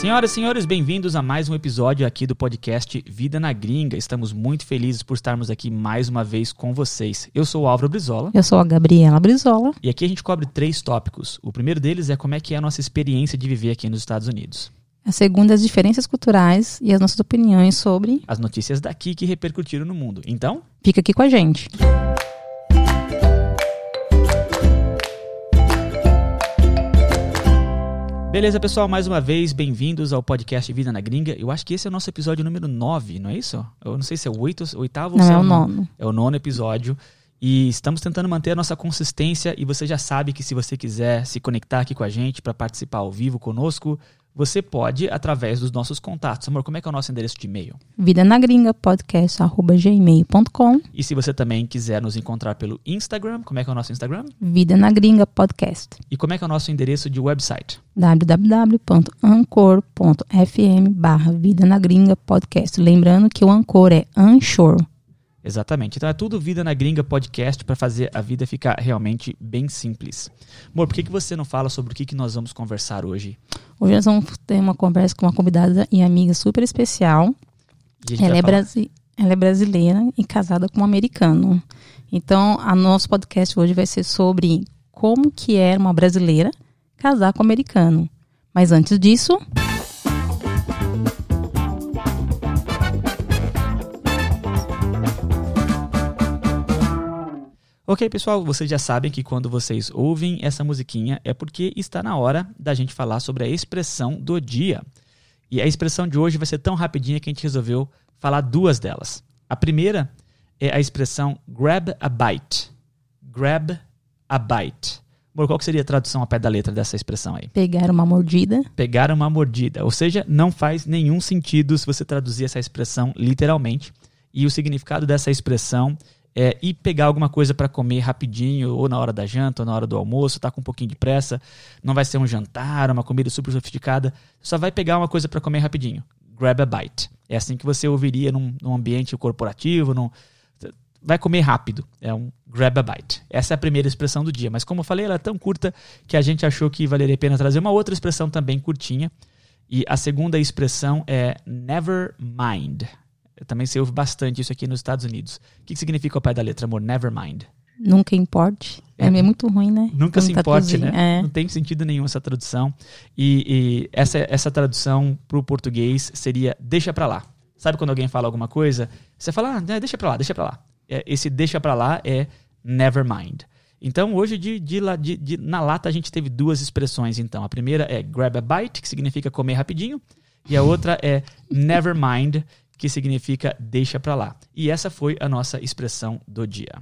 Senhoras e senhores, bem-vindos a mais um episódio aqui do podcast Vida na Gringa. Estamos muito felizes por estarmos aqui mais uma vez com vocês. Eu sou o Álvaro Brizola. Eu sou a Gabriela Brizola. E aqui a gente cobre três tópicos. O primeiro deles é como é que é a nossa experiência de viver aqui nos Estados Unidos. A segunda, as diferenças culturais e as nossas opiniões sobre as notícias daqui que repercutiram no mundo. Então, fica aqui com a gente. Beleza, pessoal, mais uma vez, bem-vindos ao podcast Vida na Gringa. Eu acho que esse é o nosso episódio número 9, não é isso? Eu não sei se é o oito, oitavo não, ou se é, o nono. É o nono episódio. E estamos tentando manter a nossa consistência e você já sabe que se você quiser se conectar aqui com a gente para participar ao vivo conosco, você pode através dos nossos contatos. Amor, como é que é o nosso endereço de e-mail? Vida na gringa podcast@gmail.com. E se você também quiser nos encontrar pelo Instagram, como é que é o nosso Instagram? Vida na gringa podcast. E como é que é o nosso endereço de website? www.ancor.fm/barra Vida na gringa podcast. Lembrando que o Ancor é Anchor. Exatamente. Então é tudo Vida na Gringa podcast para fazer a vida ficar realmente bem simples. Amor, por que, que você não fala sobre o que, que nós vamos conversar hoje? Hoje nós vamos ter uma conversa com uma convidada e amiga super especial. Ela é, brasi ela é brasileira e casada com um americano. Então, o nosso podcast hoje vai ser sobre como que é uma brasileira casar com um americano. Mas antes disso... Ok, pessoal, vocês já sabem que quando vocês ouvem essa musiquinha é porque está na hora da gente falar sobre a expressão do dia. E a expressão de hoje vai ser tão rapidinha que a gente resolveu falar duas delas. A primeira é a expressão grab a bite. Grab a bite. Amor, qual seria a tradução a pé da letra dessa expressão aí? Pegar uma mordida. Pegar uma mordida. Ou seja, não faz nenhum sentido se você traduzir essa expressão literalmente. E o significado dessa expressão é, ir pegar alguma coisa para comer rapidinho, ou na hora da janta, ou na hora do almoço, tá com um pouquinho de pressa, não vai ser um jantar, uma comida super sofisticada, só vai pegar uma coisa para comer rapidinho. Grab a bite. É assim que você ouviria num, num ambiente corporativo, num, vai comer rápido. É um grab a bite. Essa é a primeira expressão do dia. Mas como eu falei, ela é tão curta que a gente achou que valeria a pena trazer uma outra expressão também curtinha. E a segunda expressão é never mind. Também se ouve bastante isso aqui nos Estados Unidos. O que, que significa o pé da letra, amor? Never mind. Nunca importe. É, é muito ruim, né? Nunca se importe, né? É. Não tem sentido nenhum essa tradução. E, e essa, essa tradução para o português seria deixa para lá. Sabe quando alguém fala alguma coisa? Você fala, ah, deixa para lá, deixa para lá. É, esse deixa para lá é never mind. Então, hoje, de, de, de, de, na lata, a gente teve duas expressões. Então, a primeira é grab a bite, que significa comer rapidinho. E a outra é never mind, que significa deixa para lá. E essa foi a nossa expressão do dia.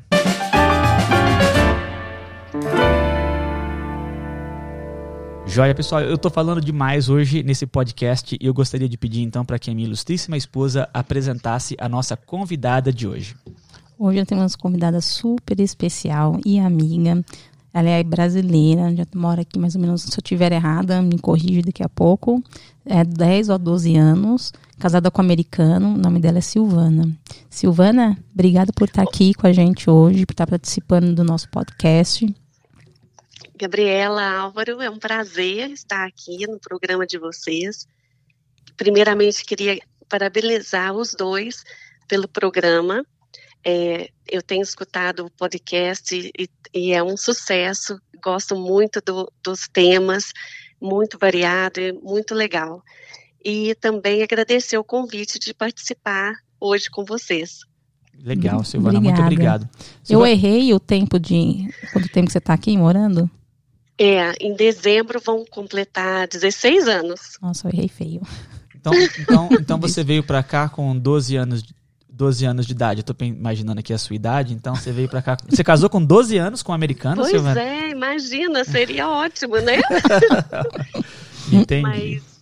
Joia, pessoal, eu estou falando demais hoje nesse podcast e eu gostaria de pedir então para que a minha ilustríssima esposa apresentasse a nossa convidada de hoje. Hoje eu tenho uma convidada super especial e amiga. Ela é brasileira, já mora aqui mais ou menos, se eu estiver errada, me corrige daqui a pouco. É 10 ou 12 anos casada com um americano, o nome dela é Silvana. Silvana, obrigada por estar aqui com a gente hoje, por estar participando do nosso podcast. Gabriela Álvaro, é um prazer estar aqui no programa de vocês. Primeiramente, queria parabenizar os dois pelo programa. É, eu tenho escutado o podcast e, e, é um sucesso. Gosto muito do, dos temas, muito variado e muito legal e também agradecer o convite de participar hoje com vocês. Legal, Silvana, Obrigada. muito obrigado. Silvana... Eu errei o tempo de. Quanto tempo você está aqui morando? É, em dezembro vão completar 16 anos. Nossa, eu errei feio. Então, então, então você veio para cá com 12 anos, 12 anos de idade. Eu tô imaginando aqui a sua idade, então você veio para cá. Você casou com 12 anos com um americano, pois Silvana? Pois é, imagina, seria ótimo, né? Entendi. Mas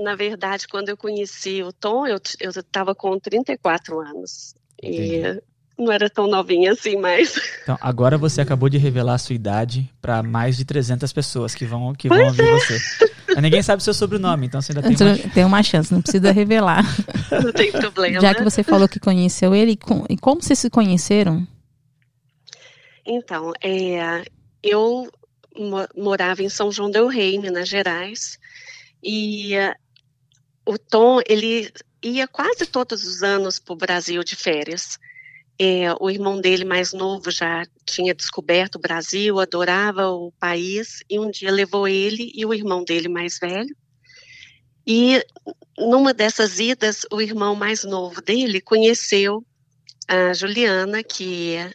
na verdade, quando eu conheci o Tom, eu estava com 34 anos. Entendi. E não era tão novinha assim, mas. Então, agora você acabou de revelar a sua idade para mais de 300 pessoas que vão, que vão ouvir é. você. Mas ninguém sabe o seu sobrenome, então você ainda tem uma... tem uma chance, não precisa revelar. Não tem problema. Já que você falou que conheceu ele, e como vocês se conheceram? Então, é, eu morava em São João del Rei, Minas Gerais, e o Tom, ele ia quase todos os anos para o Brasil de férias. É, o irmão dele mais novo já tinha descoberto o Brasil, adorava o país, e um dia levou ele e o irmão dele mais velho. E numa dessas idas, o irmão mais novo dele conheceu a Juliana, que é,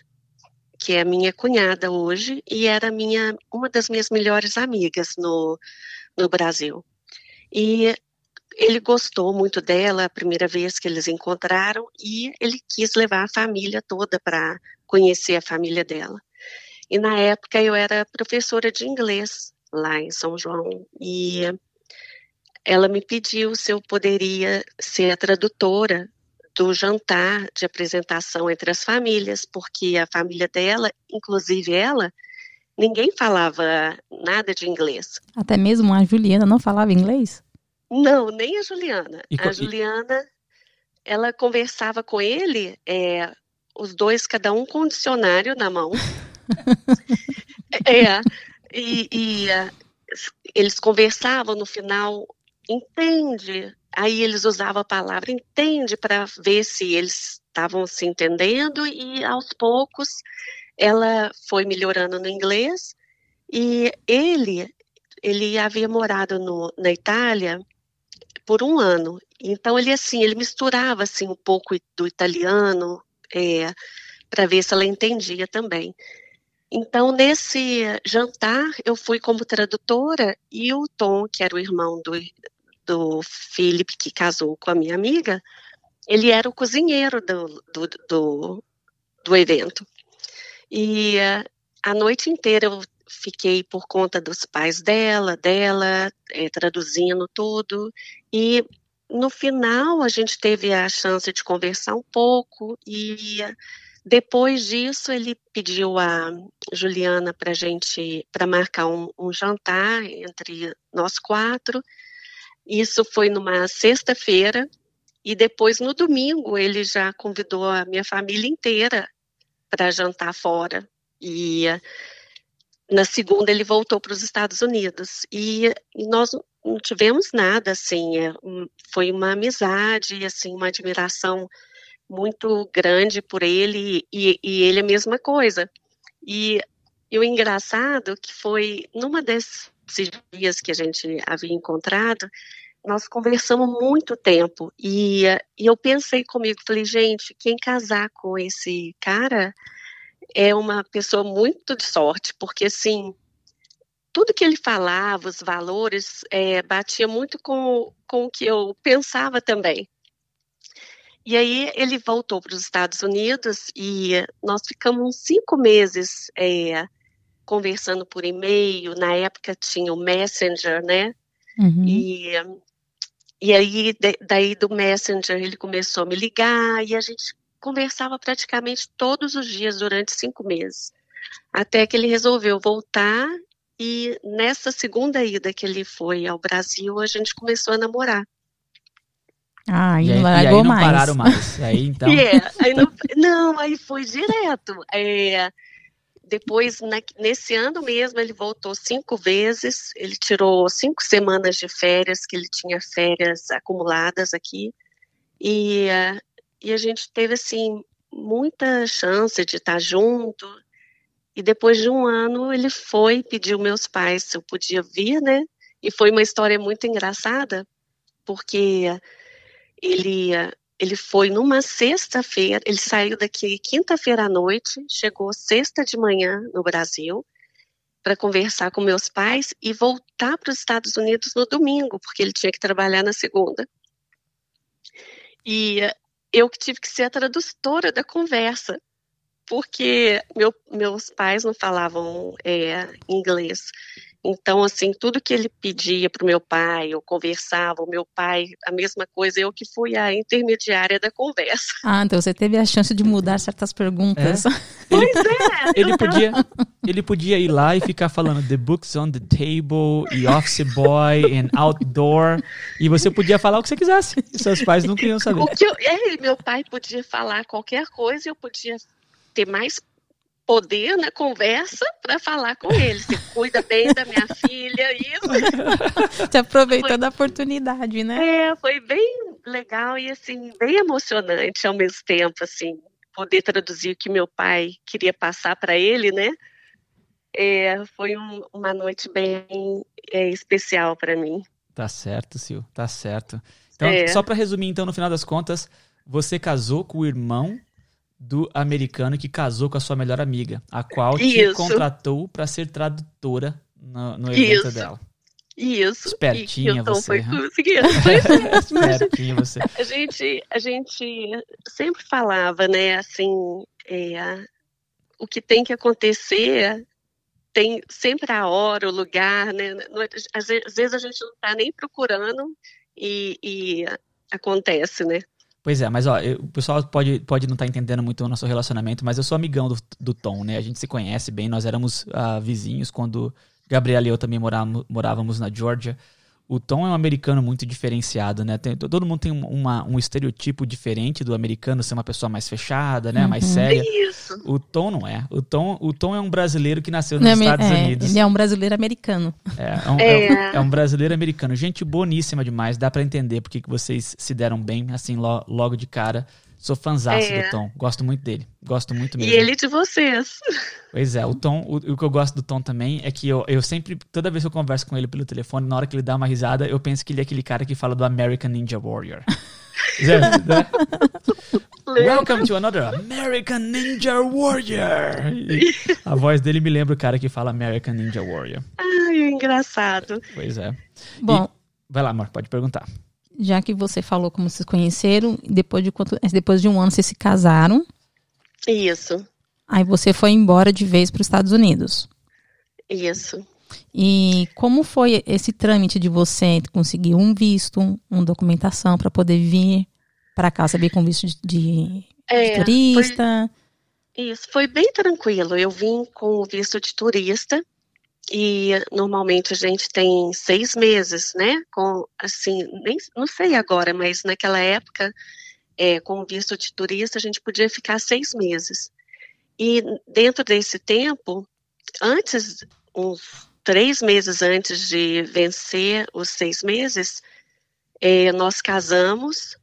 que é minha cunhada hoje, e era minha, uma das minhas melhores amigas no, no Brasil. E ele gostou muito dela a primeira vez que eles encontraram e ele quis levar a família toda para conhecer a família dela. E na época eu era professora de inglês lá em São João e ela me pediu se eu poderia ser a tradutora do jantar de apresentação entre as famílias, porque a família dela, inclusive ela, ninguém falava nada de inglês. Até mesmo a Juliana não falava inglês? Não, nem a Juliana. E, a Juliana, ela conversava com ele, é, os dois, cada um com um dicionário na mão. é, e, e uh, eles conversavam no final, entende? Aí eles usavam a palavra entende para ver se eles estavam se entendendo e aos poucos ela foi melhorando no inglês e ele ele havia morado no, na Itália por um ano. Então ele assim, ele misturava assim um pouco do italiano é, para ver se ela entendia também. Então nesse jantar eu fui como tradutora e o Tom, que era o irmão do, do Philip que casou com a minha amiga, ele era o cozinheiro do, do, do, do evento. E uh, a noite inteira eu fiquei por conta dos pais dela, dela, é, traduzindo tudo. E no final a gente teve a chance de conversar um pouco e depois disso ele pediu a Juliana para gente para marcar um, um jantar entre nós quatro. Isso foi numa sexta-feira e depois no domingo ele já convidou a minha família inteira para jantar fora. E na segunda ele voltou para os Estados Unidos e, e, nós não tivemos nada assim, é, foi uma amizade, assim, uma admiração muito grande por ele e, e ele a mesma coisa. E, e o engraçado que foi numa desses dias que a gente havia encontrado, nós conversamos muito tempo e, e eu pensei comigo, falei, gente, quem casar com esse cara é uma pessoa muito de sorte, porque assim, tudo que ele falava, os valores, é, batia muito com, com o que eu pensava também. E aí ele voltou para os Estados Unidos e nós ficamos uns cinco meses é, conversando por e-mail. Na época tinha o Messenger, né? Uhum. E, e aí, daí do Messenger, ele começou a me ligar e a gente conversava praticamente todos os dias durante cinco meses. Até que ele resolveu voltar e nessa segunda ida que ele foi ao Brasil, a gente começou a namorar. Ah, e, e aí, não largou não mais. pararam mais. Aí, então... Yeah, é, aí não, não, aí foi direto. É, depois, na, nesse ano mesmo, ele voltou cinco vezes. Ele tirou cinco semanas de férias, que ele tinha férias acumuladas aqui. E uh, e a gente teve assim muita chance de estar junto. E depois de um ano ele foi pediu meus pais se eu podia vir, né? E foi uma história muito engraçada, porque ele ele foi numa sexta-feira, ele saiu daqui quinta-feira à noite, chegou sexta de manhã no Brasil para conversar com meus pais e voltar para os Estados Unidos no domingo, porque ele tinha que trabalhar na segunda. E eu que tive que ser a tradutora da conversa, porque meu, meus pais não falavam é, inglês. Então, assim, tudo que ele pedia para o meu pai, eu conversava, o meu pai, a mesma coisa, eu que fui a intermediária da conversa. Ah, então você teve a chance de mudar certas perguntas. É. Ele, pois é. Ele podia, ele podia ir lá e ficar falando the books on the table, e office boy, and outdoor, e você podia falar o que você quisesse. E seus pais não queriam saber. O que eu, é, meu pai podia falar qualquer coisa, eu podia ter mais poder na conversa para falar com ele. Você cuida bem da minha filha, isso. Te aproveitando foi, a oportunidade, né? É, foi bem legal e assim, bem emocionante ao mesmo tempo, assim, poder traduzir o que meu pai queria passar para ele, né? É, foi um, uma noite bem é, especial para mim. Tá certo, Sil, tá certo. Então, é. só para resumir, então, no final das contas, você casou com o irmão do americano que casou com a sua melhor amiga, a qual te Isso. contratou para ser tradutora no, no evento Isso. dela. Isso. Espertinha então você. Foi Espertinha você. A gente, a gente sempre falava, né, assim, é, o que tem que acontecer tem sempre a hora, o lugar, né? Às vezes a gente não está nem procurando e, e, acontece, né? Pois é, mas ó, eu, o pessoal pode, pode não estar tá entendendo muito o nosso relacionamento, mas eu sou amigão do, do Tom, né? A gente se conhece bem, nós éramos uh, vizinhos quando Gabriela e eu também morávamos, morávamos na Georgia o Tom é um americano muito diferenciado, né? Tem, todo mundo tem uma, um estereotipo diferente do americano ser uma pessoa mais fechada, né? Uhum. Mais séria. Isso. O Tom não é. O Tom, o Tom é um brasileiro que nasceu nos não, é Estados é, Unidos. Ele é um brasileiro americano. É, é, um, é. é, é um, brasileiro americano. Gente boníssima demais. Dá para entender porque que vocês se deram bem, assim, lo, logo de cara. Sou fãzaço é. do Tom. Gosto muito dele. Gosto muito mesmo. E ele de vocês. Pois é, o Tom, o, o, que eu gosto do Tom também é que eu, eu sempre, toda vez que eu converso com ele pelo telefone, na hora que ele dá uma risada, eu penso que ele é aquele cara que fala do American Ninja Warrior. né? Welcome to another American Ninja Warrior. E a voz dele me lembra o cara que fala American Ninja Warrior. Ai, engraçado. Pois é. Bom. E, vai lá, amor, pode perguntar já que você falou como vocês conheceram, depois de quanto, depois de um ano vocês se casaram. Isso. Aí você foi embora de vez para os Estados Unidos. Isso. E como foi esse trâmite de você conseguir um visto, uma documentação para poder vir para cá, saber com visto de, de, é, de turista? Foi, isso, foi bem tranquilo. Eu vim com o visto de turista e normalmente a gente tem seis meses, né? Com assim, nem não sei agora, mas naquela época, é, com visto de turista, a gente podia ficar seis meses. E dentro desse tempo, antes, uns três meses antes de vencer os seis meses, é, nós casamos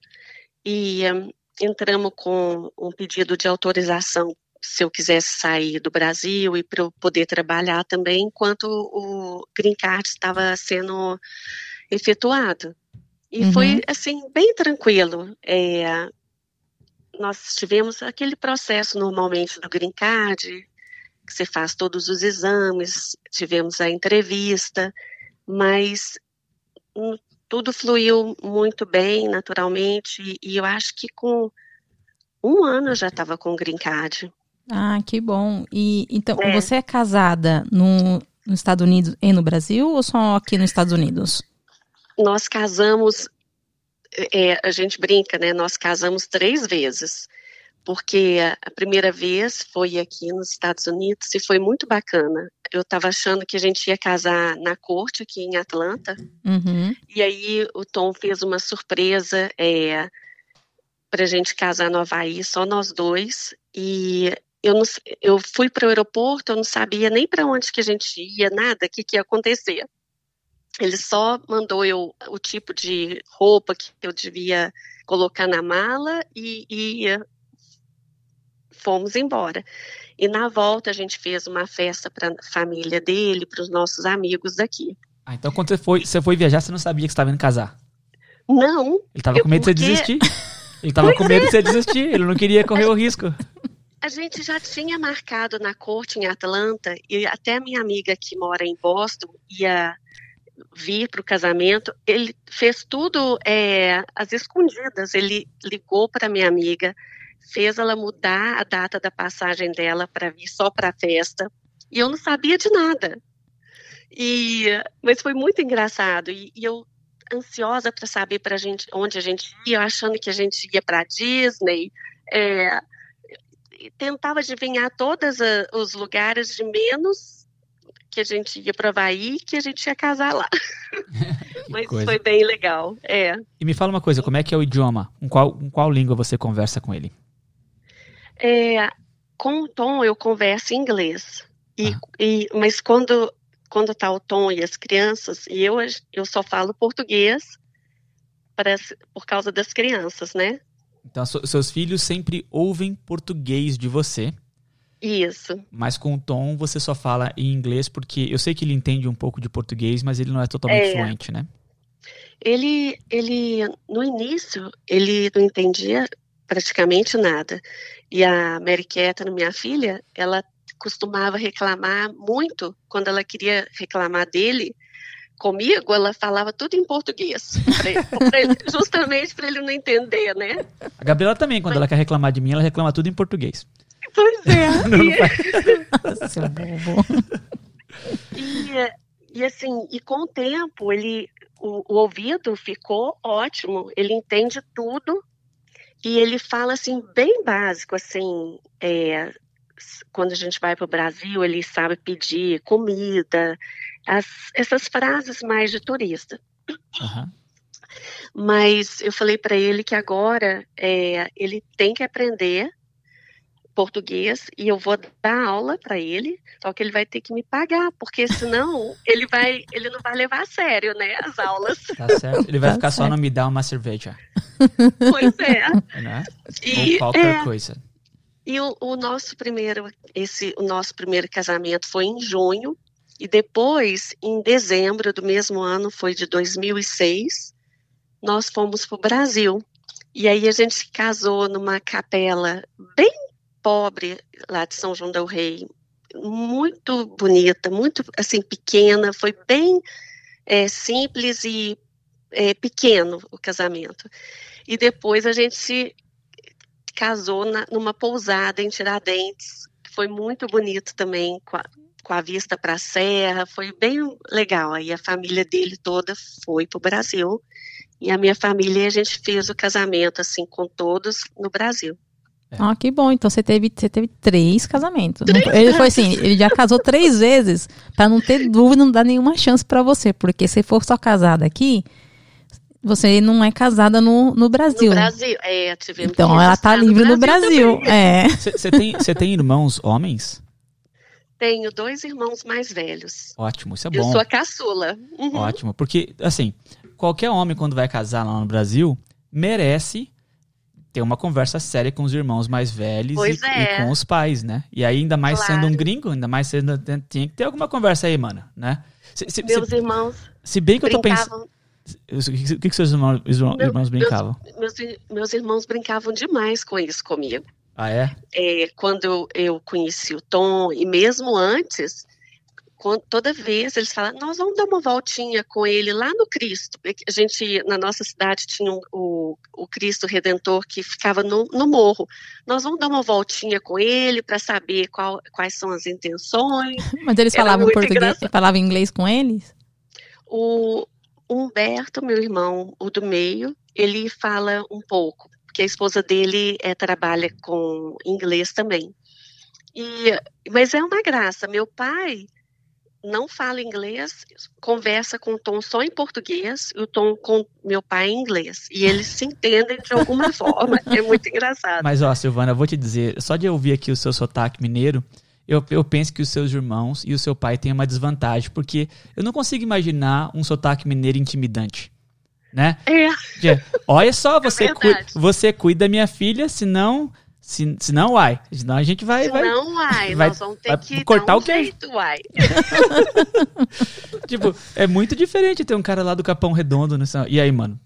e um, entramos com um pedido de autorização se eu quisesse sair do Brasil e para eu poder trabalhar também enquanto o green card estava sendo efetuado. E uhum. foi assim bem tranquilo. É, nós tivemos aquele processo normalmente do green card, que você faz todos os exames, tivemos a entrevista, mas hum, tudo fluiu muito bem, naturalmente, e eu acho que com um ano eu já estava com o green card. Ah, que bom. E então, é. você é casada no, nos Estados Unidos e no Brasil ou só aqui nos Estados Unidos? Nós casamos, é, a gente brinca, né? Nós casamos três vezes. Porque a primeira vez foi aqui nos Estados Unidos e foi muito bacana. Eu estava achando que a gente ia casar na corte aqui em Atlanta. Uhum. E aí o Tom fez uma surpresa é, para a gente casar no Havaí, só nós dois. E eu, não, eu fui para o aeroporto, eu não sabia nem para onde que a gente ia, nada, o que, que ia acontecer. Ele só mandou eu o tipo de roupa que eu devia colocar na mala e, e fomos embora. E na volta a gente fez uma festa para a família dele, para os nossos amigos daqui. Ah, então quando você foi, você foi viajar, você não sabia que estava indo casar? Não. Ele estava com medo porque... de você desistir? Ele estava com medo de você desistir, ele não queria correr o risco. A gente já tinha marcado na corte em Atlanta e até minha amiga que mora em Boston ia vir para o casamento. Ele fez tudo é, às escondidas. Ele ligou para minha amiga, fez ela mudar a data da passagem dela para vir só para a festa. E eu não sabia de nada. E, mas foi muito engraçado. E, e eu ansiosa para saber para gente onde a gente ia, achando que a gente ia para Disney. É, tentava adivinhar todos os lugares de menos que a gente ia para Havaí que a gente ia casar lá. Mas coisa. foi bem legal, é. E me fala uma coisa, como é que é o idioma? Com qual, com qual língua você conversa com ele? É, com o Tom eu converso em inglês. E, ah. e, mas quando, quando tá o Tom e as crianças, e eu, eu só falo português para, por causa das crianças, né? Então, so, seus filhos sempre ouvem português de você. Isso. Mas com o Tom você só fala em inglês, porque eu sei que ele entende um pouco de português, mas ele não é totalmente é. fluente, né? Ele, ele, no início, ele não entendia praticamente nada. E a Mary Catherine, minha filha, ela costumava reclamar muito quando ela queria reclamar dele. Comigo, ela falava tudo em português, pra ele, pra ele, justamente para ele não entender, né? A Gabriela também, quando Mas... ela quer reclamar de mim, ela reclama tudo em português. Pois é. não, e, e assim, e com o tempo, ele, o, o ouvido ficou ótimo, ele entende tudo e ele fala assim bem básico, assim, é, quando a gente vai para o Brasil, ele sabe pedir comida, as, essas frases mais de turista. Uhum. Mas eu falei para ele que agora é, ele tem que aprender português e eu vou dar aula para ele, só que ele vai ter que me pagar, porque senão ele vai, ele não vai levar a sério, né, as aulas. Tá certo. Ele vai tá ficar certo. só no me dá uma cerveja. Pois é. Né? E, Ou qualquer é, coisa. E o, o, nosso primeiro, esse, o nosso primeiro casamento foi em junho e depois, em dezembro do mesmo ano, foi de 2006, nós fomos para o Brasil. E aí a gente se casou numa capela bem pobre lá de São João del Rei, muito bonita, muito assim pequena, foi bem é, simples e é, pequeno o casamento. E depois a gente se casou na, numa pousada em Tiradentes, que foi muito bonito também, com a, vista para a serra, foi bem legal. Aí a família dele toda foi para o Brasil e a minha família a gente fez o casamento assim com todos no Brasil. É. Ah, que bom. Então você teve, você teve três casamentos. Três ele foi assim, ele já casou três vezes para não ter dúvida, não dar nenhuma chance para você, porque se for só casada aqui, você não é casada no, no Brasil. No Brasil, é, tivemos Então ela tá livre no Brasil. Brasil é. Você tem, tem irmãos homens? Tenho dois irmãos mais velhos. Ótimo, isso é bom. Eu sou a caçula. Uhum. Ótimo, porque assim, qualquer homem quando vai casar lá no Brasil merece ter uma conversa séria com os irmãos mais velhos e, é. e, com os pais, né? E aí, ainda mais claro. sendo um gringo, ainda mais sendo. Tinha que ter alguma conversa aí, mano, né? Se, se, Meus se, irmãos. Se bem que eu tô pensando. O que, que seus irmãos, irmãos brincavam? Meus, meus, meus, irmãos brincavam demais com isso comigo. Ah, é? é quando eu, eu conheci o Tom, e mesmo antes, toda vez eles falam, nós vamos dar uma voltinha com ele lá no Cristo. A gente, na nossa cidade, tinha um, o, o Cristo Redentor que ficava no, no morro. Nós vamos dar uma voltinha com ele para saber qual, quais são as intenções. Mas eles falavam português, falavam inglês com eles? O Humberto, meu irmão, o do meio, ele fala um pouco, porque a esposa dele é, trabalha com inglês também. E, mas é uma graça. Meu pai não fala inglês, conversa com o Tom só em português e o Tom com meu pai em inglês. E eles se entendem de alguma forma. É muito engraçado. Mas, ó, Silvana, eu vou te dizer, só de ouvir aqui o seu sotaque mineiro, eu, eu penso que os seus irmãos e o seu pai têm uma desvantagem, porque eu não consigo imaginar um sotaque mineiro intimidante. Né? É. Olha só, é você, é cu, você cuida da minha filha, senão se, se não, uai. Senão a gente vai. Se vai, não, uai. Vai, nós vamos ter que cortar um o queijo. Jeito, uai. tipo, é muito diferente ter um cara lá do Capão Redondo. E aí, mano?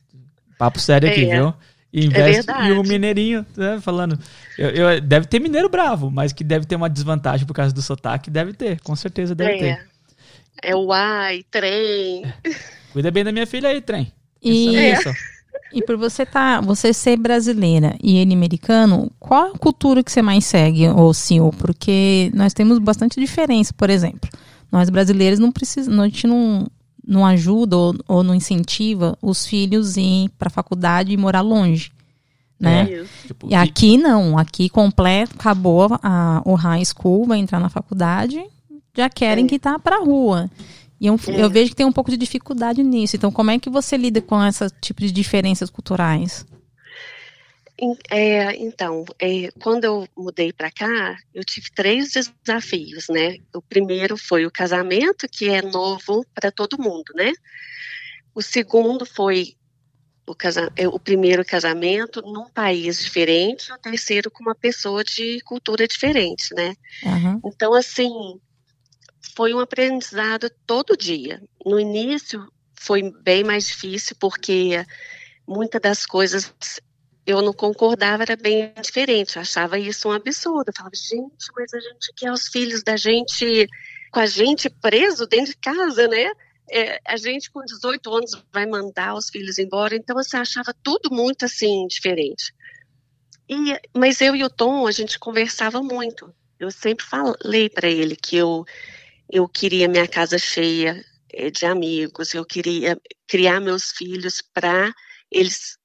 Papo sério aqui, é. viu? Investe é e um mineirinho, né, falando. Eu, eu, deve ter mineiro bravo, mas que deve ter uma desvantagem por causa do sotaque, deve ter, com certeza deve é. ter. É o ai, trem. Cuida bem da minha filha aí, trem. E... É isso. E por você tá, você ser brasileira e ele americano, qual a cultura que você mais segue, ou senhor? Porque nós temos bastante diferença, por exemplo. Nós brasileiros não precisamos, a gente não, não ajuda ou, ou não incentiva os filhos a ir para a faculdade e morar longe. Né? É, tipo, e aqui não, aqui completo, acabou a, o high school, vai entrar na faculdade, já querem é. que tá para rua. E eu, é. eu, vejo que tem um pouco de dificuldade nisso. Então, como é que você lida com esse tipo de diferenças culturais? É, então, é, quando eu mudei para cá, eu tive três desafios, né? O primeiro foi o casamento, que é novo para todo mundo, né? O segundo foi o, casa, é, o primeiro casamento num país diferente, o terceiro com uma pessoa de cultura diferente, né? Uhum. Então, assim, foi um aprendizado todo dia. No início foi bem mais difícil, porque muitas das coisas eu não concordava, era bem diferente. Eu achava isso um absurdo. Eu falava, gente, mas a gente quer os filhos da gente com a gente preso dentro de casa, né? É, a gente com 18 anos vai mandar os filhos embora, então você achava tudo muito assim diferente. E, mas eu e o Tom, a gente conversava muito. Eu sempre falei para ele que eu, eu queria minha casa cheia é, de amigos, eu queria criar meus filhos para eles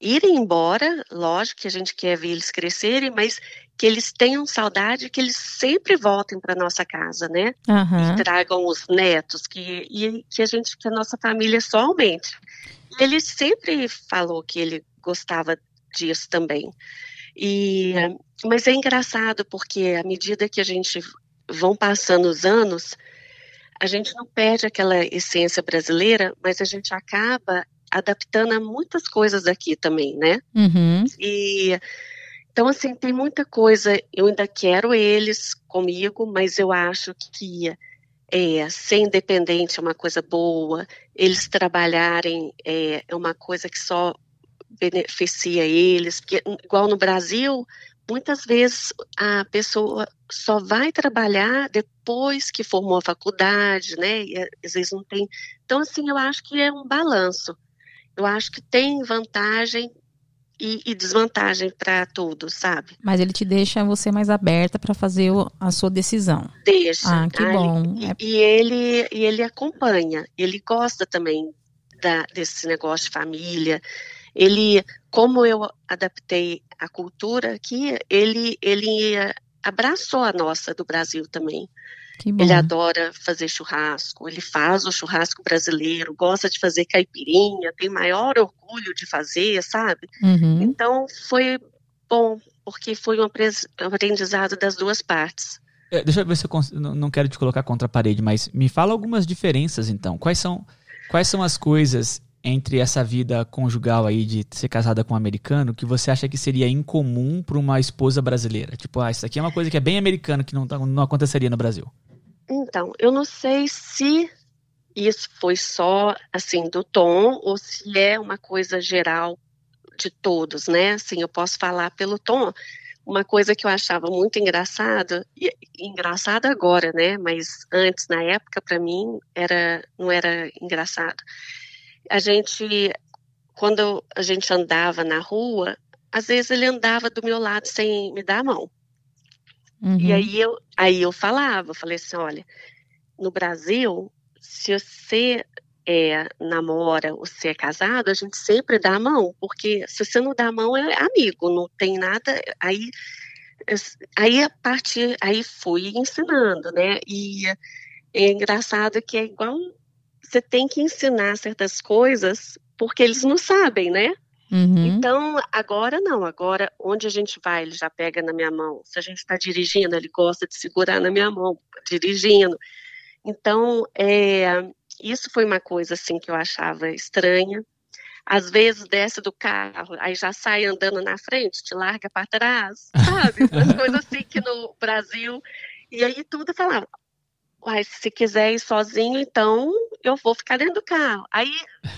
irem embora, lógico que a gente quer ver eles crescerem, mas que eles tenham saudade, que eles sempre voltem para nossa casa, né? Uhum. E tragam os netos, que, e que a gente, que a nossa família só aumente. Ele sempre falou que ele gostava disso também. E, mas é engraçado porque à medida que a gente vão passando os anos, a gente não perde aquela essência brasileira, mas a gente acaba adaptando a muitas coisas aqui também, né? Uhum. E então assim tem muita coisa. Eu ainda quero eles comigo, mas eu acho que é, ser independente é uma coisa boa. Eles trabalharem é, é uma coisa que só beneficia eles, porque igual no Brasil muitas vezes a pessoa só vai trabalhar depois que formou a faculdade, né? E às vezes não tem. Então, assim, eu acho que é um balanço. Eu acho que tem vantagem e, e desvantagem para tudo, sabe? Mas ele te deixa você mais aberta para fazer a sua decisão. Deixa. Ah, que bom. E, é... e, ele, e ele acompanha. Ele gosta também da, desse negócio de família. Ele, como eu adaptei a cultura aqui, ele, ele abraçou a nossa do Brasil também. Ele adora fazer churrasco, ele faz o churrasco brasileiro, gosta de fazer caipirinha, tem maior orgulho de fazer, sabe? Uhum. Então foi bom, porque foi um aprendizado das duas partes. É, deixa eu ver se eu não quero te colocar contra a parede, mas me fala algumas diferenças então. Quais são, quais são as coisas entre essa vida conjugal aí de ser casada com um americano que você acha que seria incomum para uma esposa brasileira? Tipo, ah, isso aqui é uma coisa que é bem americana que não, tá, não aconteceria no Brasil. Então, eu não sei se isso foi só assim do tom ou se é uma coisa geral de todos, né? Assim, eu posso falar pelo tom. Uma coisa que eu achava muito engraçada, e engraçada agora, né? Mas antes, na época, para mim, era não era engraçado. A gente, quando a gente andava na rua, às vezes ele andava do meu lado sem me dar a mão. Uhum. E aí eu, aí eu falava, falei assim, olha, no Brasil, se você é, namora ou se é casado, a gente sempre dá a mão, porque se você não dá a mão é amigo, não tem nada, aí aí a parte aí fui ensinando, né? E é engraçado que é igual você tem que ensinar certas coisas porque eles não sabem, né? Uhum. Então, agora não, agora onde a gente vai, ele já pega na minha mão. Se a gente está dirigindo, ele gosta de segurar na minha mão, dirigindo. Então, é, isso foi uma coisa assim que eu achava estranha. Às vezes desce do carro, aí já sai andando na frente, te larga para trás, sabe? As coisas assim que no Brasil. E aí tudo falava, Uai, se quiser ir sozinho, então eu vou ficar dentro do carro. Aí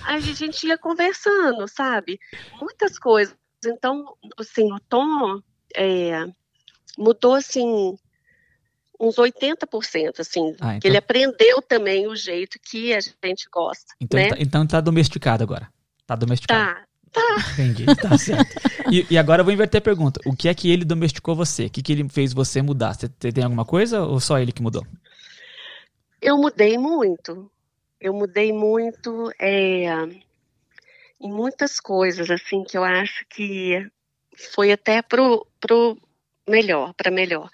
a gente ia conversando, sabe? Muitas coisas. Então, assim, o tom é, mudou, assim, uns 80%, assim. Ah, então... que ele aprendeu também o jeito que a gente gosta, Então, né? tá, então tá domesticado agora. Tá domesticado. Tá. Tá. Entendi, tá certo. E, e, agora eu vou inverter a pergunta. O que é que ele domesticou você? O que, que ele fez você mudar? Você tem alguma coisa ou só ele que mudou? Eu mudei muito. Eu mudei muito é, em muitas coisas, assim, que eu acho que foi até pro, pro melhor, para melhor.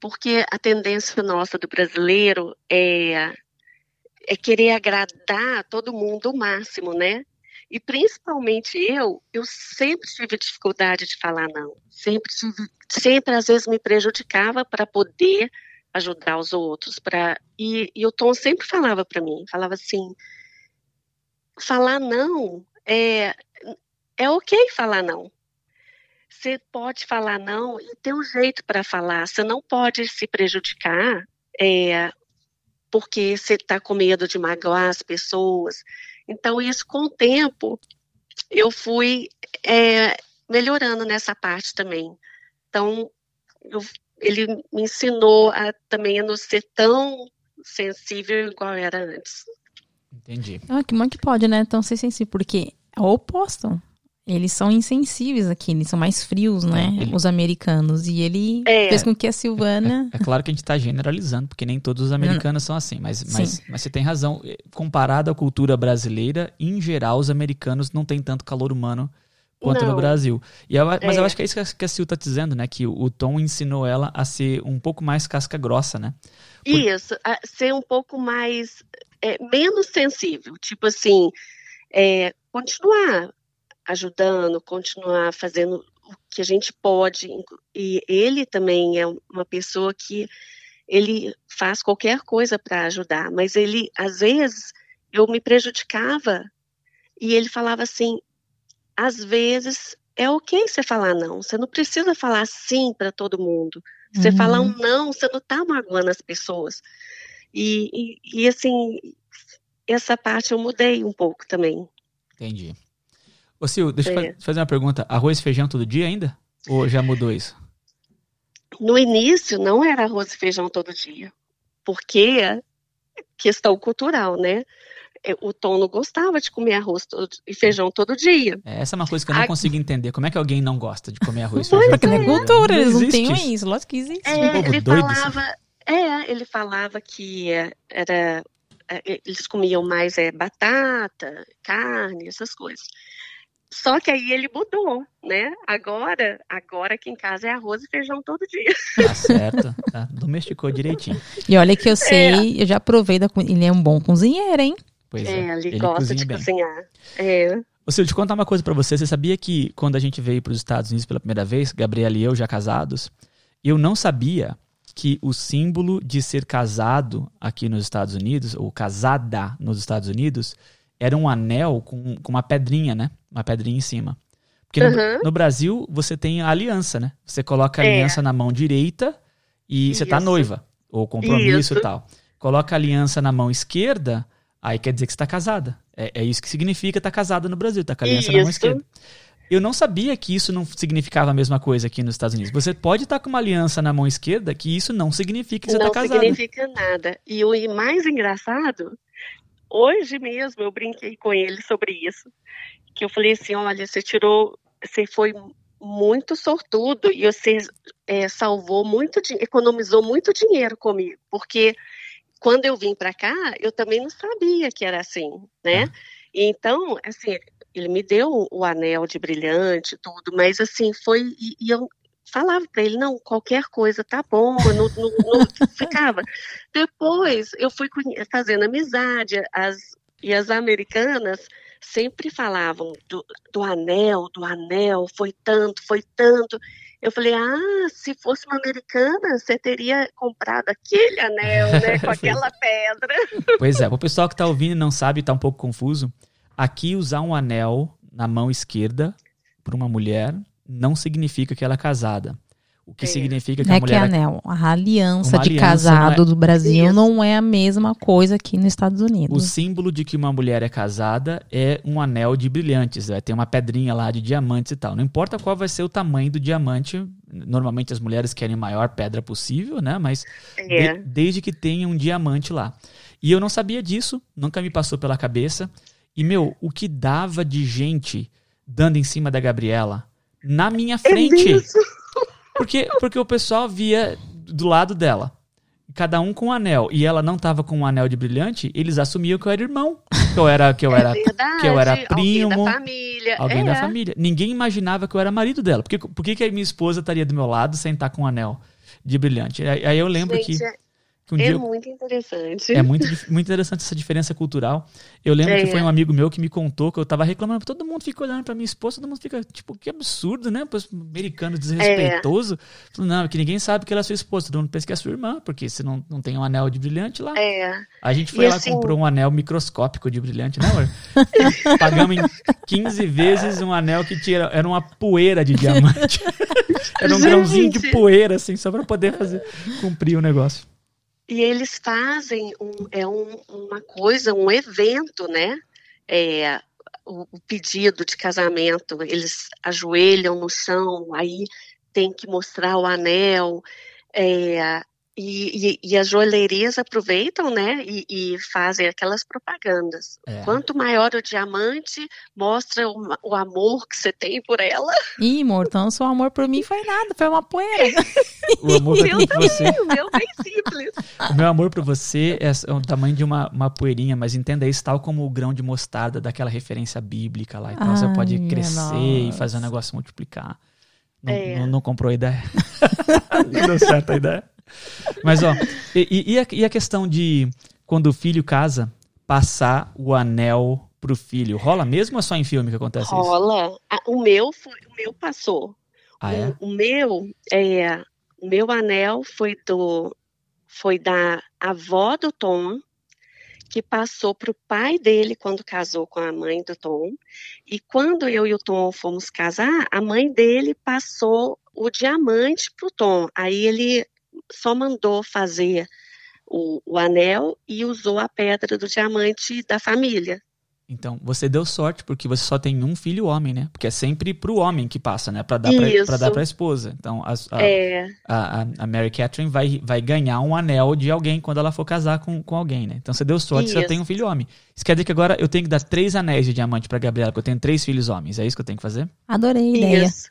Porque a tendência nossa do brasileiro é, é querer agradar todo mundo o máximo, né? E principalmente eu, eu sempre tive dificuldade de falar não. Sempre sempre às vezes me prejudicava para poder ajudar os outros, para e, e o Tom sempre falava para mim, falava assim, falar não é é ok falar não. Você pode falar não e ter um jeito para falar. Você não pode se prejudicar é, porque você está com medo de magoar as pessoas. Então, isso com o tempo, eu fui é, melhorando nessa parte também. Então, eu, ele me ensinou a, também a não ser tão sensível igual era antes. Entendi. Ah, que monte pode, né? Tão ser sensível, porque é o oposto. Eles são insensíveis aqui, eles são mais frios, né? É, ele- Os americanos. E ele É. fez com que a Silvana. É claro que a gente está generalizando, porque nem todos os americanos são assim, mas, mas, mas você tem razão. Comparado à cultura brasileira, em geral, os americanos não têm tanto calor humano quanto no Não. Brasil. E eu- mas eu É. acho que é isso que a, que a Sil tá dizendo, né? Que o, Tom ensinou ela a ser um pouco mais casca grossa, né? Isso, a- ser um pouco mais, é, menos sensível, tipo assim, é, continuar ajudando, continuar fazendo o que a gente pode. E ele também é uma pessoa que ele faz qualquer coisa para ajudar, mas ele, às vezes, eu me prejudicava e ele falava assim, às vezes é ok você falar não, você não precisa falar sim para todo mundo. Você Uhum. falar um não, você não está magoando as pessoas. E, e, e, assim, essa parte eu mudei um pouco também. Entendi. Ô, Sil, deixa eu É. fa- fazer uma pergunta. Arroz e feijão todo dia ainda? Ou já mudou isso? No início não era arroz e feijão todo dia, porque é questão cultural, né? É, O Tom não gostava de comer arroz todo- e feijão todo dia. É, essa é uma coisa que eu não A- consigo entender. Como é que alguém não gosta de comer arroz e Pois feijão? Porque não é todo dia? cultura, eles não têm isso. Lógico que existe. É, povo ele doido, assim. falava, é, ele falava que é, era, é, eles comiam mais é, batata, carne, essas coisas. Só que aí ele mudou, né? Agora, agora aqui em casa é arroz e feijão todo dia. Tá certo. Tá, domesticou direitinho. E olha que eu sei, eu já provei da. Ele é um bom cozinheiro, hein? Pois é. É, ele, gosta cozinha de bem. cozinhar. É. Ô, Sil, eu contar uma coisa pra você. Você sabia que quando a gente veio para os Estados Unidos pela primeira vez, Gabriela e eu já casados, eu não sabia que o símbolo de ser casado aqui nos Estados Unidos, ou casada nos Estados Unidos, era um anel com, com uma pedrinha, né? Uma pedrinha em cima. Porque no, Uhum. no Brasil você tem a aliança, né? Você coloca a É. aliança na mão direita e você tá Isso. noiva, ou compromisso e Isso. tal. Coloca a aliança na mão esquerda, aí quer dizer que você tá casada. É, é isso que significa estar casada no Brasil, tá com a aliança na mão Isso. esquerda. Eu não sabia que isso não significava a mesma coisa aqui nos Estados Unidos. Você pode estar com uma aliança na mão esquerda, que isso não significa que você não está casada. significa nada. E o mais engraçado, hoje mesmo eu brinquei com ele sobre isso. Que eu falei assim, olha, você tirou, você foi muito sortudo e você é, salvou muito, economizou muito dinheiro comigo, porque quando eu vim para cá, eu também não sabia que era assim, né? Ah. Então, assim, ele me deu o anel de brilhante, tudo, mas assim, foi, e, e eu falava para ele, não, qualquer coisa tá bom, eu não, não, não ficava. Depois eu fui fazendo amizade, as, e as americanas sempre falavam do, do anel, do anel, foi tanto, foi tanto. Eu falei, ah, se fosse uma americana, você teria comprado aquele anel, né, com aquela pedra. Pois é, o pessoal que está ouvindo e não sabe, está um pouco confuso. Aqui usar um anel na mão esquerda para uma mulher não significa que ela é casada. O que É. significa que Não a é que mulher é anel. A aliança Uma de aliança casado é- do Brasil Isso. não é a mesma coisa aqui nos Estados O Unidos. símbolo de que uma mulher é casada é um anel de brilhantes, vai ter uma pedrinha lá de diamantes e tal. Não importa qual vai ser o tamanho do diamante, normalmente as mulheres querem a maior pedra possível, né? Mas É. de- desde que tenha um diamante lá. E eu não sabia disso, nunca me passou pela cabeça. E, meu, o que dava de gente dando em cima da Gabriela na minha É frente. Porque, porque o pessoal via do lado dela. Cada um com um anel. E ela não tava com um anel de brilhante, eles assumiam que eu era irmão. Que eu era, que eu era é verdade, que eu era alguém primo, da família. alguém é. da família. Ninguém imaginava que eu era marido dela. Por que, por que, que a minha esposa estaria do meu lado sem estar com um anel de brilhante? Aí, aí eu lembro Gente, que, é- Um é muito interessante. É muito, muito interessante essa diferença cultural. Eu lembro É. que foi um amigo meu que me contou que eu tava reclamando, todo mundo fica olhando pra minha esposa, todo mundo fica, tipo, que absurdo, né? Esse americano desrespeitoso. Falei, Não, é que ninguém sabe que ela é sua esposa, todo mundo pensa que é sua irmã, porque você não, não tem um anel de brilhante lá. É, A gente foi E lá assim- comprou um anel microscópico de brilhante, né, amor? Pagamos em 15 vezes um anel que tinha, era uma poeira de diamante. era um Gente! grãozinho de poeira, assim, só pra poder fazer, cumprir o negócio. E eles fazem um, é um- uma coisa, um evento, né? É, o, o pedido de casamento, eles ajoelham no chão, aí tem que mostrar o anel. é, e, e- e as joalherias aproveitam, né? E, e fazem aquelas propagandas. É. Quanto maior o diamante, mostra o, o amor que você tem por ela. Ih, amor, então seu amor por mim foi nada, foi uma poeira. O amor pra Eu por você. O meu bem simples. O meu amor por você é é o tamanho de uma, uma poeirinha, mas entenda isso tal como o grão de mostarda daquela referência bíblica lá. Então você Ai, pode minha crescer e nossa. fazer o negócio multiplicar. Não, É. não, não comprou a ideia. não deu certo a ideia. Mas, ó, e, e- a, e a questão de quando o filho casa, passar o anel pro filho? Rola mesmo ou é só em filme que acontece isso? Rola. Ah, O meu foi, o meu passou. Ah, é? O, o meu, é, o meu anel foi do, foi da avó do Tom, que passou para o pai dele quando casou com a mãe do Tom. E quando eu e o Tom fomos casar, a mãe dele passou o diamante para o Tom. Aí ele só mandou fazer o, o anel e usou a pedra do diamante da família. Então, você deu sorte porque você só tem um filho homem, né? Porque é sempre pro homem que passa, né? Pra dar pra, Isso. pra dar pra esposa. Então, as- a, É, a, a- a Mary Catherine vai, vai ganhar um anel de alguém quando ela for casar com, com alguém, né? Então você deu sorte, você Isso. tem um filho homem. Isso quer dizer que agora eu tenho que dar três anéis de diamante pra Gabriela, porque eu tenho três filhos homens. É isso que eu tenho que fazer? Adorei a ideia. Isso.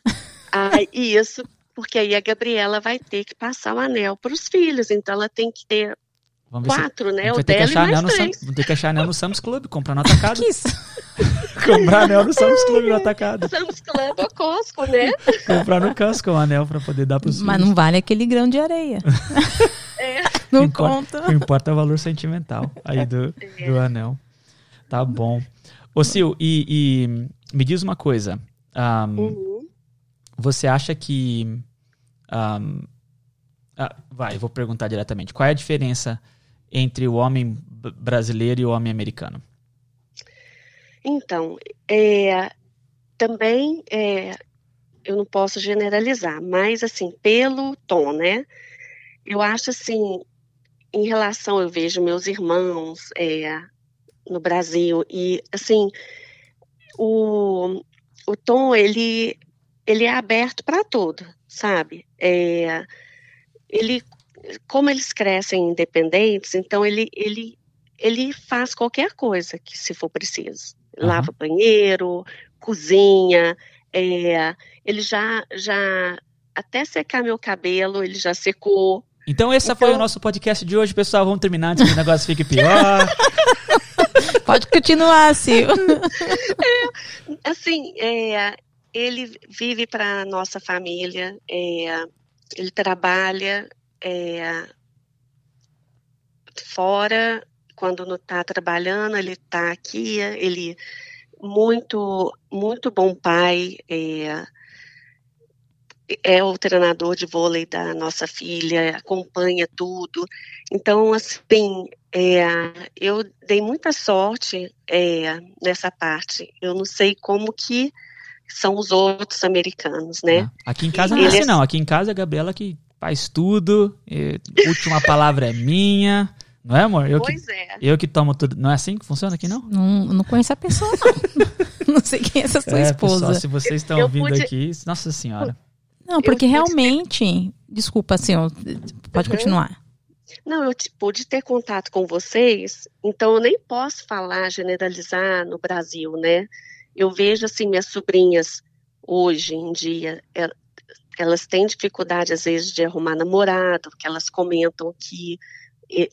Ah, isso, porque aí a Gabriela vai ter que passar o anel para os filhos, então ela tem que ter Vamos se. quatro, a né? O vai ter que dela e achar anel mais no Sam, três. vamos ter que achar anel no Sam's Club, comprar no atacado. Que isso? comprar anel no Sam's Club no atacado. Sam's Club ou Costco, né? comprar no Costco um anel pra poder dar pros Mas filhos. não vale aquele grão de areia. É. Não Importa- conta. Não importa o valor sentimental aí do, do anel. Tá bom. Ô, Sil, e, e me diz uma coisa. Ahm, Uhum. Você acha que. ahm, ah, vai, eu vou perguntar diretamente. Qual é a diferença entre o homem brasileiro e o homem americano? Então, é, também é, eu não posso generalizar, mas assim, pelo tom, né? Eu acho assim, em relação, eu vejo meus irmãos é, no Brasil, e assim, o, o tom, ele, ele é aberto para tudo, sabe? É, ele, como eles crescem independentes, então ele, ele, ele faz qualquer coisa que se for preciso. Aham. Lava banheiro, cozinha, é, ele já, já, até secar meu cabelo, ele já secou. Então, esse Então- foi o nosso podcast de hoje, pessoal. Vamos terminar antes que o negócio fique pior. Pode continuar, Sil. Assim, é, ele vive para nossa família, é, ele trabalha é, fora, quando não está trabalhando, ele está aqui, ele muito, muito bom pai, é, é o treinador de vôlei da nossa filha, acompanha tudo. Então, assim, é, eu dei muita sorte é, nessa parte. Eu não sei como que são os outros americanos, né? Aqui em casa não é assim, não. Aqui em casa é a Gabriela que faz tudo. e última palavra é minha. Não é, amor? Eu que, Pois é. eu que tomo tudo. Não é assim que funciona aqui, não? Não, não conheço a pessoa, não. não sei quem é essa sua é, esposa. pessoal, se vocês estão ouvindo pude- aqui, nossa senhora. Não, porque realmente. Desculpa, Sil. Pode Uhum. continuar. Não, eu te- pude ter contato com vocês, então eu nem posso falar, generalizar no Brasil, né? Eu vejo, assim, minhas sobrinhas hoje em dia, el- elas têm dificuldade, às vezes, de arrumar namorado, porque elas comentam que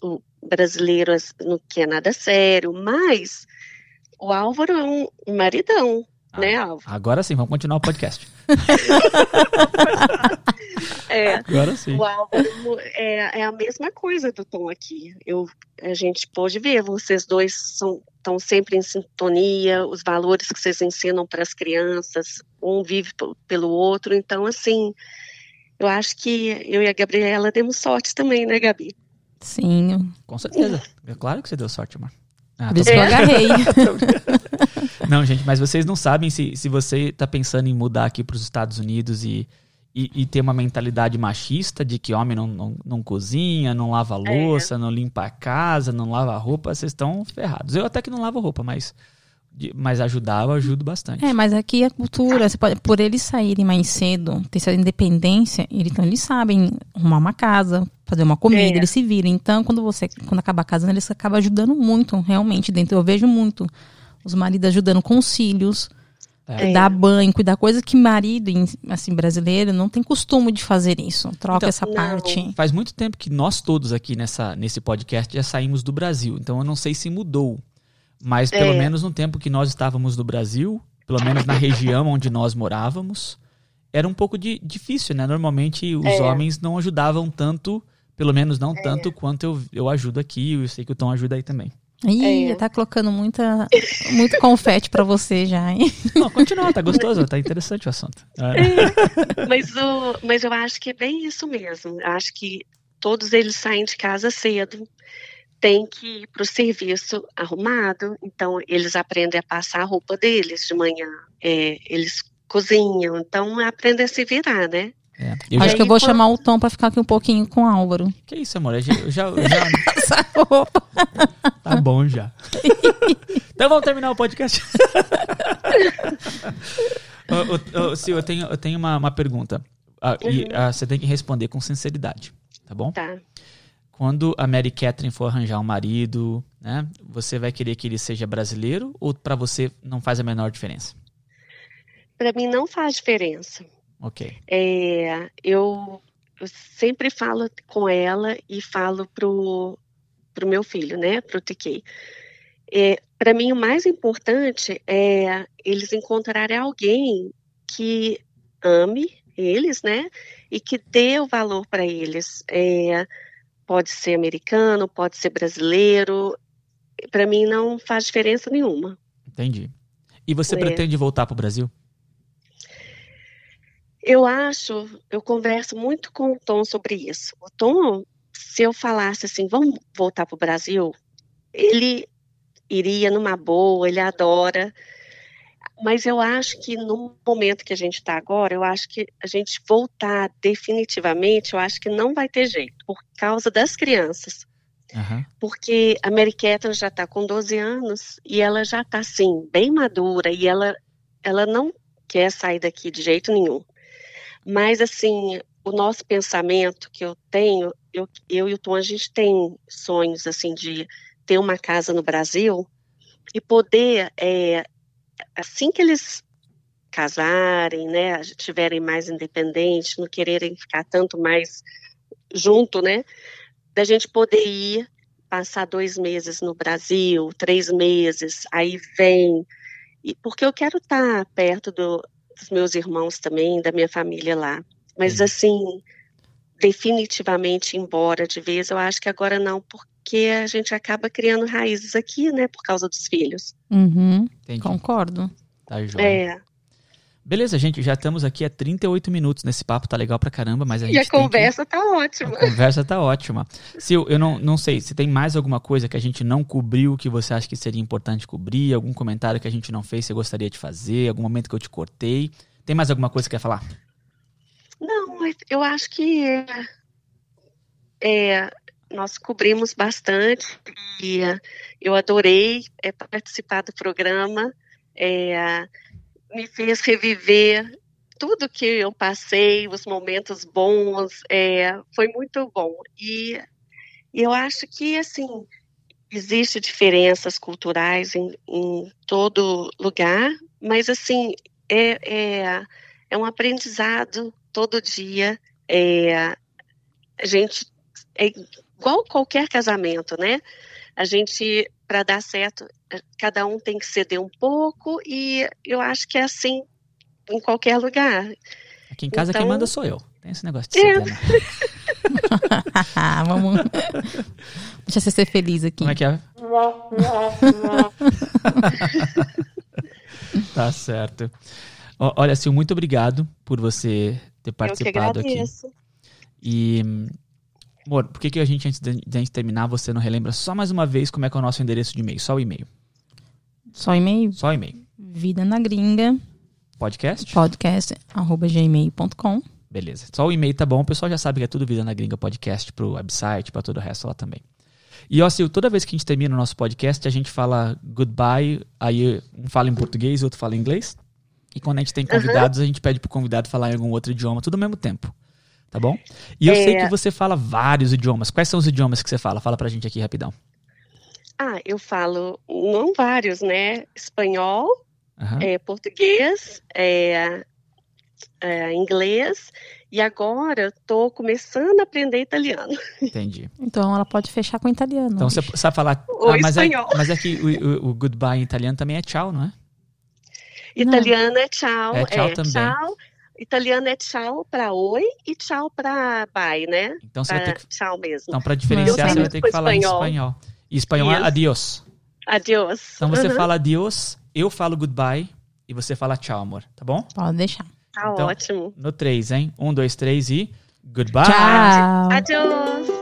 o brasileiro as- não quer nada sério, mas o Álvaro é um maridão, né, Alvo? Agora sim, vamos continuar o podcast. É, Agora sim. o Álvaro é, é a mesma coisa do Tom aqui. Eu, a gente pode ver, vocês dois estão sempre em sintonia, os valores que vocês ensinam para as crianças, um vive pelo outro. Então, assim, eu acho que eu e a Gabriela demos sorte também, né, Gabi? Sim. Com certeza. É claro que você deu sorte, amor. Ah, Por tô isso que eu agarrei. Não, gente, mas vocês não sabem se, se você está pensando em mudar aqui para os Estados Unidos e, e, e ter uma mentalidade machista de que homem não, não, não cozinha, não lava louça, não limpa a casa, não lava roupa, vocês estão ferrados. Eu até que não lavo roupa, mas, mas ajudar, eu ajudo bastante. É, mas aqui a cultura, você pode- por eles saírem mais cedo, ter essa independência, eles, então eles sabem arrumar uma casa, fazer uma comida, É. eles se viram. Então, quando você, quando acaba casando, eles acabam ajudando muito, realmente, dentro. Eu vejo muito os maridos ajudando com os filhos, É. dar banho, cuidar coisas que marido, assim, brasileiro, não tem costume de fazer isso. Troca Então, essa não. parte. Faz muito tempo que nós todos aqui nessa, nesse podcast já saímos do Brasil, então eu não sei se mudou. Mas pelo É. menos no tempo que nós estávamos no Brasil, pelo menos na região onde nós morávamos, era um pouco de, difícil, né? Normalmente os É. homens não ajudavam tanto, pelo menos não tanto quanto eu, eu ajudo aqui, eu sei que o Tom ajuda aí também. Ih, É. tá colocando muita, muito confete pra você já, hein? Não, continua, tá gostoso, tá interessante o assunto. É. Mas, o, mas eu acho que é bem isso mesmo. Eu acho que todos eles saem de casa cedo, tem que ir para o serviço arrumado, então eles aprendem a passar a roupa deles de manhã, é, eles cozinham, então aprendem a se virar, né? É. Eu Acho já- que eu vou quando- chamar o Tom pra ficar aqui um pouquinho com o Álvaro. Que isso, amor? Eu já, eu já, Essa roupa. Tá bom já. então vamos terminar o podcast. Sil, eu tenho, eu tenho uma, uma pergunta. Ah, e ah, você tem que responder com sinceridade, tá bom? Tá. Quando a Mary Catherine for arranjar um marido, né? Você vai querer que ele seja brasileiro ou pra você não faz a menor diferença? Para mim não faz diferença. Ok. É, eu, eu sempre falo com ela e falo pro, pro meu filho, né, pro TK. É, Para mim, o mais importante é eles encontrarem alguém que ame eles, né, e que dê o valor para eles. É, pode ser americano, pode ser brasileiro. Para mim, não faz diferença nenhuma. Entendi. E você É. pretende voltar pro Brasil? Eu acho, eu converso muito com o Tom sobre isso. O Tom, se eu falasse assim, vamos voltar para o Brasil, ele iria numa boa, ele adora. Mas eu acho que no momento que a gente está agora, eu acho que a gente voltar definitivamente, eu acho que não vai ter jeito, por causa das crianças. Aham. Porque a Mary Catherine já está com 12 anos e ela já está, assim, bem madura e ela, ela não quer sair daqui de jeito nenhum. Mas, assim, o nosso pensamento que eu tenho, eu, eu e o Tom, a gente tem sonhos, assim, de ter uma casa no Brasil e poder, é, assim que eles casarem, né, estiverem mais independentes, não quererem ficar tanto mais junto, né, da gente poder ir passar dois meses no Brasil, três meses, aí vem, e porque eu quero estar perto do, dos meus irmãos também, da minha família lá. Mas Sim. assim, definitivamente embora de vez, eu acho que agora não, porque a gente acaba criando raízes aqui, né, por causa dos filhos. Uhum, concordo. Tá joia. É, Beleza, gente, já estamos aqui há 38 minutos nesse papo, tá legal pra caramba, mas a gente e a tem que- conversa tá ótima. A conversa tá ótima. Sil, eu não, não sei, se tem mais alguma coisa que a gente não cobriu que você acha que seria importante cobrir, algum comentário que a gente não fez, você gostaria de fazer, algum momento que eu te cortei. Tem mais alguma coisa que quer falar? Não, eu acho que é, nós cobrimos bastante e é, eu adorei é, participar do programa. É, me fez reviver tudo que eu passei, os momentos bons, é, foi muito bom. E, eu acho que, assim, existe diferenças culturais em, em todo lugar, mas, assim, é, é, é um aprendizado todo dia. É, a gente é igual qualquer casamento, né? A gente, para dar certo, cada um tem que ceder um pouco e eu acho que é assim em qualquer lugar. Aqui em casa Então- quem manda sou eu. Tem esse negócio de É. ceder, né? Vamos. Deixa você ser feliz aqui. Como é que é? tá certo. Olha, Sil, muito obrigado por você ter Eu que participado aqui. agradeço. E, amor, por que, que a gente, antes de de a gente terminar, você não relembra só mais uma vez como é que é o nosso endereço de e-mail? Só o e-mail. Só e-mail, Só e-mail. vida na gringa, Podcast? podcast, arroba gmail.com. Beleza. Só o e-mail tá bom. O pessoal já sabe que é tudo Vida na Gringa Podcast pro website, pra todo o resto lá também. E ó, Sil, toda vez que a gente termina o nosso podcast, a gente fala goodbye, aí um fala em português e outro fala em inglês. E quando a gente tem convidados, a gente pede pro convidado falar em algum outro idioma, tudo ao mesmo tempo. Tá bom? E eu É. sei que você fala vários idiomas. Quais são os idiomas que você fala? Fala pra gente aqui rapidão. Ah, eu falo, não vários, né? Espanhol, Aham. é, português, é, é, inglês, e agora estou começando a aprender italiano. Entendi. Então ela pode fechar com italiano. Então você sabe falar. O Ah, mas, é, espanhol. mas é que o, o- o goodbye em italiano também é tchau, não é? Italiano é tchau, É tchau também. tchau. Italiano é tchau para oi e tchau para bye, né? Então você vai Pra ter que. tchau mesmo. Então, pra diferenciar, Eu você vai ter que falar em espanhol. Espanhol. E espanhol é Isso. adiós. Adiós. Então você Uhum, fala adiós, eu falo goodbye e você fala tchau, amor. Tá bom? Pode deixar. Tá então- ótimo. No 3, hein? Um, dois, três e. Goodbye! Tchau. Adiós.